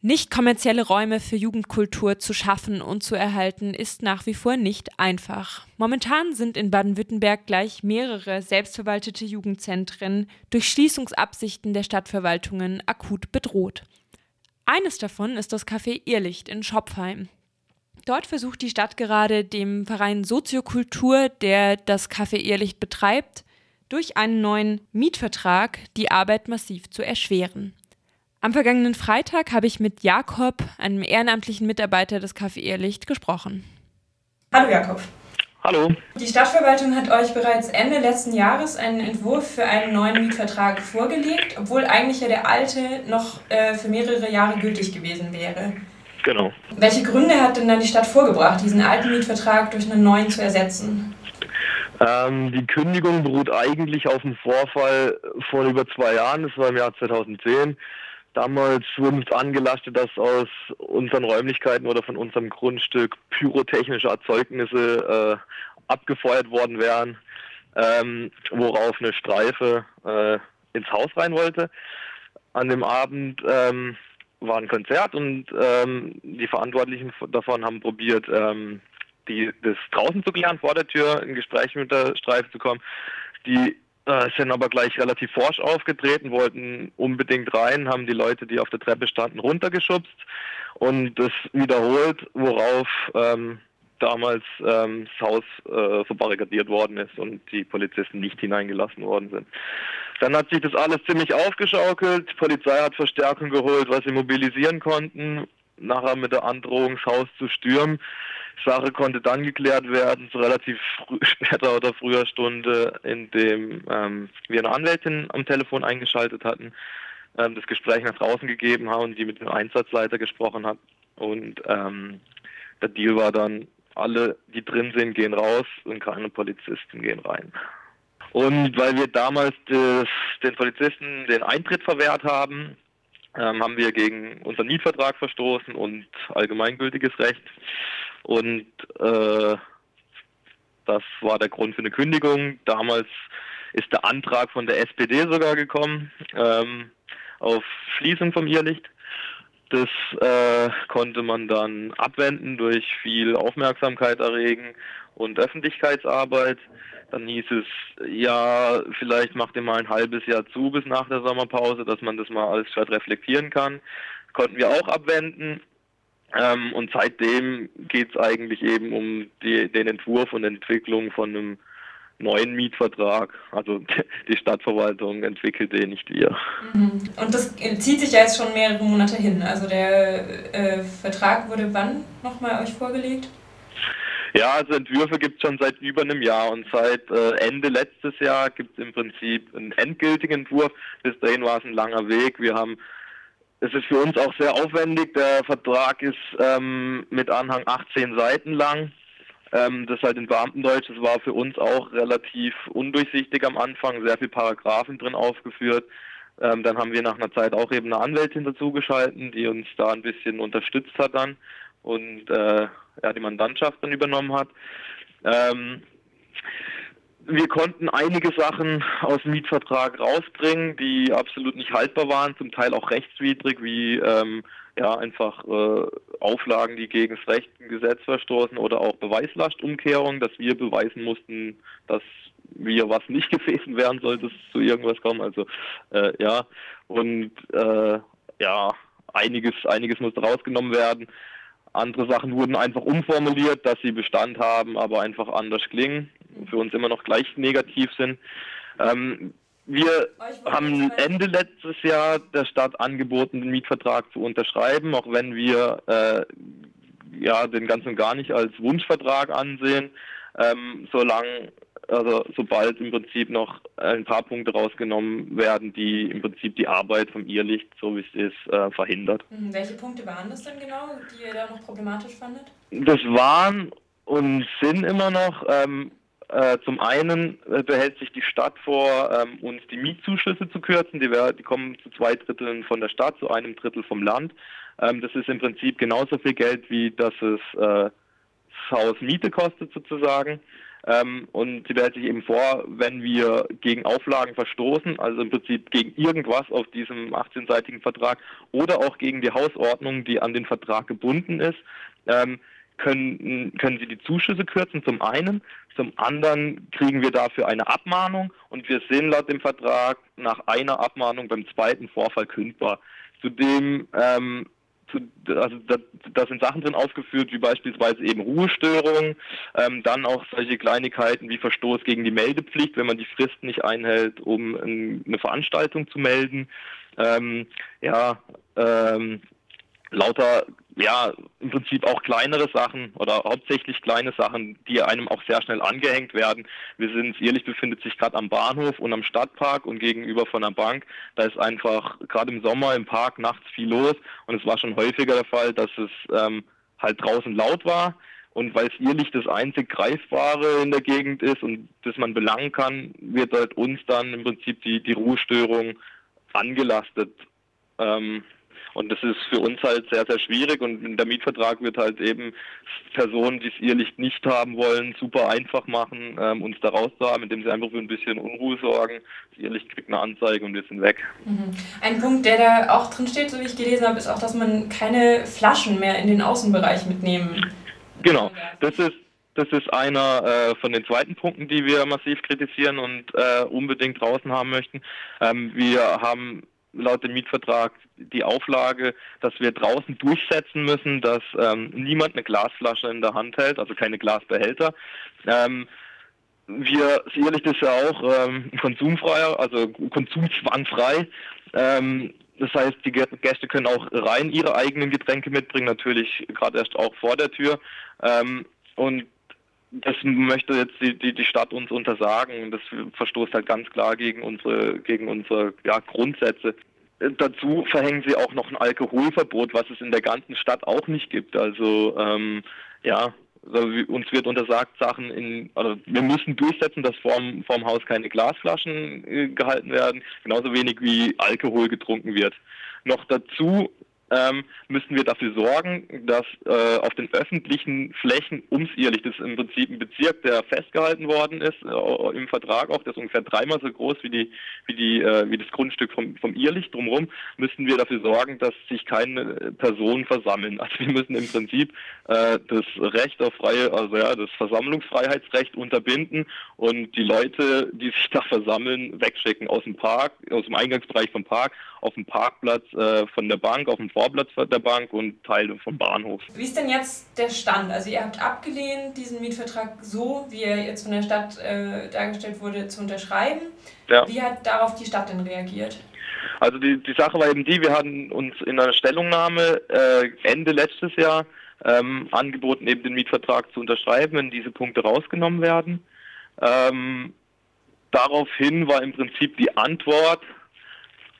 Nicht kommerzielle Räume für Jugendkultur zu schaffen und zu erhalten, ist nach wie vor nicht einfach. Momentan sind in Baden-Württemberg gleich mehrere selbstverwaltete Jugendzentren durch Schließungsabsichten der Stadtverwaltungen akut bedroht. Eines davon ist das Café Irrlicht in Schopfheim. Dort versucht die Stadt gerade dem Verein Soziokultur, der das Café Irrlicht betreibt, durch einen neuen Mietvertrag die Arbeit massiv zu erschweren. Am vergangenen Freitag habe ich mit Jakob, einem ehrenamtlichen Mitarbeiter des Café Irrlicht, gesprochen. Hallo Jakob. Hallo. Die Stadtverwaltung hat euch bereits Ende letzten Jahres einen Entwurf für einen neuen Mietvertrag vorgelegt, obwohl eigentlich ja der alte noch äh, für mehrere Jahre gültig gewesen wäre. Genau. Welche Gründe hat denn dann die Stadt vorgebracht, diesen alten Mietvertrag durch einen neuen zu ersetzen? Ähm, die Kündigung beruht eigentlich auf einem Vorfall von über zwei Jahren, das war im Jahr 2010. Damals wurde uns angelastet, dass aus unseren Räumlichkeiten oder von unserem Grundstück pyrotechnische Erzeugnisse äh, abgefeuert worden wären, ähm, worauf eine Streife äh, ins Haus rein wollte. An dem Abend ähm, war ein Konzert und ähm, die Verantwortlichen davon haben probiert, ähm, die, das draußen zu klären, vor der Tür ein Gespräch mit der Streife zu kommen. Die äh, sind aber gleich relativ forsch aufgetreten, wollten unbedingt rein, haben die Leute, die auf der Treppe standen, runtergeschubst und das wiederholt, worauf ähm, damals ähm, das Haus äh, verbarrikadiert worden ist und die Polizisten nicht hineingelassen worden sind. Dann hat sich das alles ziemlich aufgeschaukelt. Die Polizei hat Verstärkung geholt, was sie mobilisieren konnten. Nachher mit der Androhung, das Haus zu stürmen. Sache konnte dann geklärt werden, zu relativ später oder früher Stunde, in dem ähm, wir eine Anwältin am Telefon eingeschaltet hatten, ähm, das Gespräch nach draußen gegeben haben, die mit dem Einsatzleiter gesprochen hat. Und ähm, der Deal war dann, alle, die drin sind, gehen raus und keine Polizisten gehen rein. Und weil wir damals des, den Polizisten den Eintritt verwehrt haben, ähm, haben wir gegen unseren Mietvertrag verstoßen und allgemeingültiges Recht. Und äh, das war der Grund für eine Kündigung. Damals ist der Antrag von der SPD sogar gekommen ähm, auf Schließung vom Irrlicht. Das äh, konnte man dann abwenden durch viel Aufmerksamkeit erregen und Öffentlichkeitsarbeit. Dann hieß es, ja, vielleicht macht ihr mal ein halbes Jahr zu bis nach der Sommerpause, dass man das mal alles reflektieren kann. konnten wir auch abwenden. Ähm, und seitdem geht es eigentlich eben um die, den Entwurf und Entwicklung von einem neuen Mietvertrag. Also die Stadtverwaltung entwickelt den, nicht wir. Mhm. Und das zieht sich ja jetzt schon mehrere Monate hin. Also der äh, Vertrag wurde wann nochmal euch vorgelegt? Ja, also Entwürfe gibt es schon seit über einem Jahr und seit äh, Ende letztes Jahr gibt es im Prinzip einen endgültigen Entwurf. Bis dahin war es ein langer Weg. Wir haben es ist für uns auch sehr aufwendig. Der Vertrag ist ähm, mit Anhang 18 Seiten lang. Ähm, das halt in Beamtendeutsch. Das war für uns auch relativ undurchsichtig am Anfang. Sehr viele Paragraphen drin aufgeführt. Ähm, dann haben wir nach einer Zeit auch eben eine Anwältin dazugeschalten, die uns da ein bisschen unterstützt hat dann und äh, ja, die Mandantschaft dann übernommen hat. Ähm, wir konnten einige Sachen aus dem Mietvertrag rausbringen, die absolut nicht haltbar waren, zum Teil auch rechtswidrig, wie ähm, ja einfach äh, Auflagen, die gegen das Recht verstoßen oder auch Beweislastumkehrung, dass wir beweisen mussten, dass wir was nicht gewesen wären, sollte es zu irgendwas kommen. Also äh, ja und äh, ja einiges einiges musste rausgenommen werden. Andere Sachen wurden einfach umformuliert, dass sie Bestand haben, aber einfach anders klingen für uns immer noch gleich negativ sind. Ähm, wir haben Ende letztes Jahr der Stadt angeboten, den Mietvertrag zu unterschreiben, auch wenn wir äh, ja den ganz und gar nicht als Wunschvertrag ansehen, ähm, solange also sobald im Prinzip noch ein paar Punkte rausgenommen werden, die im Prinzip die Arbeit vom Irrlicht, so wie es ist, äh, verhindert. Hm, welche Punkte waren das denn genau, die ihr da noch problematisch fandet? Das waren und sind immer noch ähm, äh, zum einen äh, behält sich die Stadt vor, ähm, uns die Mietzuschüsse zu kürzen. Die, die, kommen zu zwei Dritteln von der Stadt, zu einem Drittel vom Land. Ähm, das ist im Prinzip genauso viel Geld, wie das es äh, das Haus Miete kostet sozusagen. Ähm, und sie behält sich eben vor, wenn wir gegen Auflagen verstoßen, also im Prinzip gegen irgendwas auf diesem 18-seitigen Vertrag oder auch gegen die Hausordnung, die an den Vertrag gebunden ist, ähm, können, können sie die Zuschüsse kürzen, zum einen. Zum anderen kriegen wir dafür eine Abmahnung und wir sind laut dem Vertrag nach einer Abmahnung beim zweiten Vorfall kündbar. Zudem ähm, zu, also da, da, sind Sachen drin aufgeführt, wie beispielsweise eben Ruhestörungen, ähm, dann auch solche Kleinigkeiten wie Verstoß gegen die Meldepflicht, wenn man die Frist nicht einhält, um ein, eine Veranstaltung zu melden. Ähm, ja, ähm, lauter ja, im Prinzip auch kleinere Sachen oder hauptsächlich kleine Sachen, die einem auch sehr schnell angehängt werden. Wir sind, Ehrlich befindet sich gerade am Bahnhof und am Stadtpark und gegenüber von der Bank. Da ist einfach gerade im Sommer im Park nachts viel los und es war schon häufiger der Fall, dass es ähm, halt draußen laut war. Und weil es Irrlicht das einzig Greifbare in der Gegend ist und das man belangen kann, wird halt uns dann im Prinzip die, die Ruhestörung angelastet. Ähm, und das ist für uns halt sehr, sehr schwierig und der Mietvertrag wird halt eben Personen, die es Irrlicht nicht haben wollen, super einfach machen, ähm, uns da rauszuhaben, indem sie einfach für ein bisschen Unruhe sorgen. Das Irrlicht kriegt eine Anzeige und wir sind weg. Mhm. Ein Punkt, der da auch drin steht, so wie ich gelesen habe, ist auch, dass man keine Flaschen mehr in den Außenbereich mitnehmen Genau, das ist das ist einer äh, von den zweiten Punkten, die wir massiv kritisieren und äh, unbedingt draußen haben möchten. Ähm, wir haben laut dem Mietvertrag die Auflage, dass wir draußen durchsetzen müssen, dass ähm, niemand eine Glasflasche in der Hand hält, also keine Glasbehälter. Ähm, wir sicherlich das ja auch ähm, konsumfrei, also konsumzwangfrei. Ähm, das heißt, die Gäste können auch rein ihre eigenen Getränke mitbringen, natürlich gerade erst auch vor der Tür. Ähm, und das möchte jetzt die, die, die Stadt uns untersagen. Das verstoßt halt ganz klar gegen unsere, gegen unsere ja, Grundsätze. Dazu verhängen sie auch noch ein Alkoholverbot, was es in der ganzen Stadt auch nicht gibt. Also ähm, ja, also uns wird untersagt, Sachen in, also wir müssen durchsetzen, dass vorm, vorm Haus keine Glasflaschen äh, gehalten werden, genauso wenig wie Alkohol getrunken wird. Noch dazu ähm, müssen wir dafür sorgen, dass äh, auf den öffentlichen Flächen ums Irrlicht, das ist im Prinzip ein Bezirk, der festgehalten worden ist, äh, im Vertrag auch, das ist ungefähr dreimal so groß wie die, wie die, äh, wie das Grundstück vom, vom Irrlicht drumherum, müssen wir dafür sorgen, dass sich keine Personen versammeln. Also wir müssen im Prinzip äh, das Recht auf freie, also ja, das Versammlungsfreiheitsrecht unterbinden und die Leute, die sich da versammeln, wegschicken aus dem Park, aus dem Eingangsbereich vom Park, auf dem Parkplatz äh, von der Bank, auf dem Vorplatz der Bank und Teile vom Bahnhof. Wie ist denn jetzt der Stand? Also ihr habt abgelehnt, diesen Mietvertrag so, wie er jetzt von der Stadt äh, dargestellt wurde, zu unterschreiben. Ja. Wie hat darauf die Stadt denn reagiert? Also die, die Sache war eben die, wir hatten uns in einer Stellungnahme äh, Ende letztes Jahr ähm, angeboten, eben den Mietvertrag zu unterschreiben, wenn diese Punkte rausgenommen werden. Ähm, daraufhin war im Prinzip die Antwort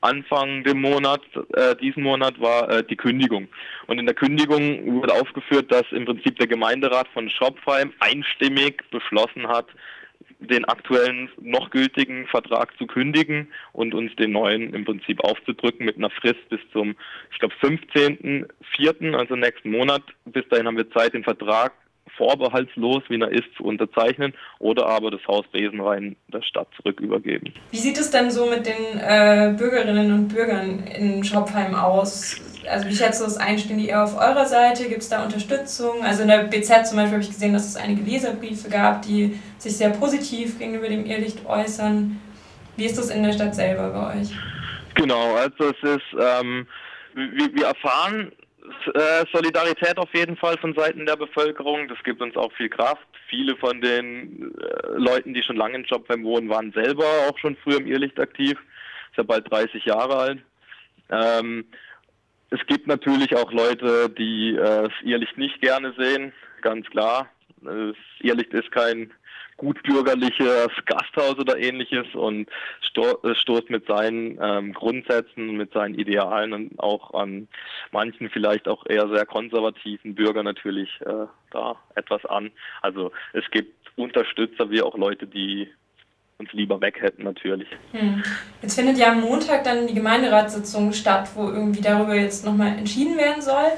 Anfang dem Monat, äh, diesen Monat war äh, die Kündigung. Und in der Kündigung wurde aufgeführt, dass im Prinzip der Gemeinderat von Schopfheim einstimmig beschlossen hat, den aktuellen noch gültigen Vertrag zu kündigen und uns den neuen im Prinzip aufzudrücken mit einer Frist bis zum, ich glaube, 15.04., also nächsten Monat. Bis dahin haben wir Zeit, den Vertrag vorbehaltslos, wie er ist, zu unterzeichnen oder aber das Haus Besenrein der Stadt zurück übergeben. Wie sieht es denn so mit den äh, Bürgerinnen und Bürgern in Schopfheim aus? Also wie schätzt du das ein? Stehen die eher auf eurer Seite? Gibt es da Unterstützung? Also in der BZ zum Beispiel habe ich gesehen, dass es einige Leserbriefe gab, die sich sehr positiv gegenüber dem Irrlicht äußern. Wie ist das in der Stadt selber bei euch? Genau, also es ist, ähm, wir, wir erfahren äh, Solidarität auf jeden Fall von Seiten der Bevölkerung. Das gibt uns auch viel Kraft. Viele von den äh, Leuten, die schon lange in Jobheim wohnen, waren selber auch schon früher im Irrlicht aktiv. Ist ja bald 30 Jahre alt. Ähm, es gibt natürlich auch Leute, die äh, das Irrlicht nicht gerne sehen, ganz klar. Das Irrlicht ist kein gutbürgerliches Gasthaus oder ähnliches und sto äh, stoßt mit seinen ähm, Grundsätzen, mit seinen Idealen und auch an manchen vielleicht auch eher sehr konservativen Bürgern natürlich äh, da etwas an. Also es gibt Unterstützer wie auch Leute, die uns lieber weg hätten natürlich. Hm. Jetzt findet ja am Montag dann die Gemeinderatssitzung statt, wo irgendwie darüber jetzt nochmal entschieden werden soll.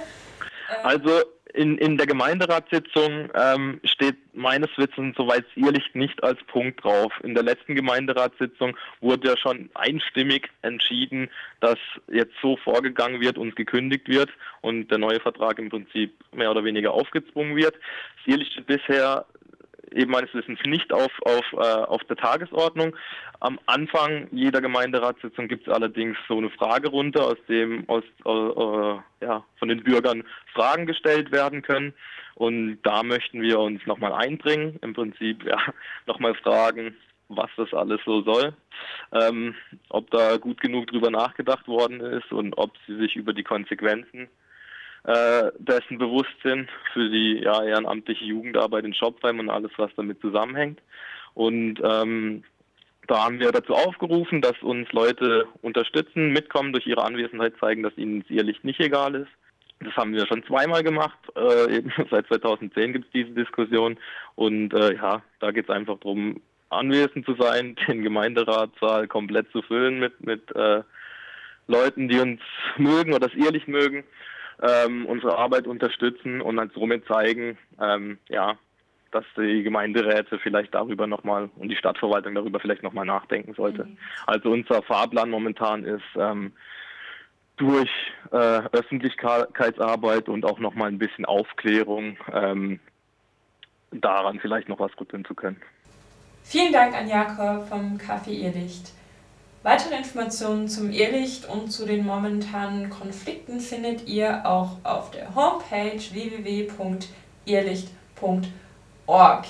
Also in, in der Gemeinderatssitzung ähm, steht meines Wissens soweit Irrlicht nicht als Punkt drauf. In der letzten Gemeinderatssitzung wurde ja schon einstimmig entschieden, dass jetzt so vorgegangen wird und gekündigt wird und der neue Vertrag im Prinzip mehr oder weniger aufgezwungen wird. Das Irrlicht steht bisher eben meines Wissens nicht auf, auf, äh, auf der Tagesordnung. Am Anfang jeder Gemeinderatssitzung gibt es allerdings so eine Fragerunde, aus dem aus, äh, äh, ja, von den Bürgern Fragen gestellt werden können. Und da möchten wir uns nochmal einbringen, im Prinzip ja, nochmal fragen, was das alles so soll, ähm, ob da gut genug drüber nachgedacht worden ist und ob sie sich über die Konsequenzen äh, dessen bewusst sind für die ja, ehrenamtliche Jugendarbeit in Shopheim und alles, was damit zusammenhängt. Und ähm, da haben wir dazu aufgerufen, dass uns Leute unterstützen, mitkommen, durch ihre Anwesenheit zeigen, dass ihnen ihr Licht nicht egal ist. Das haben wir schon zweimal gemacht. Äh, seit 2010 gibt es diese Diskussion. Und äh, ja, da geht es einfach darum, anwesend zu sein, den Gemeinderatssaal komplett zu füllen mit, mit äh, Leuten, die uns mögen oder das ehrlich mögen ähm, unsere Arbeit unterstützen und dann somit zeigen, ähm, ja, dass die Gemeinderäte vielleicht darüber nochmal und die Stadtverwaltung darüber vielleicht nochmal nachdenken sollte. Mhm. Also unser Fahrplan momentan ist ähm, durch äh, Öffentlichkeitsarbeit und auch nochmal ein bisschen Aufklärung ähm, daran vielleicht noch was rütteln zu können. Vielen Dank an Jakob vom Café Irrlicht. Weitere Informationen zum Irrlicht und zu den momentanen Konflikten findet ihr auch auf der Homepage www.irrlicht.org.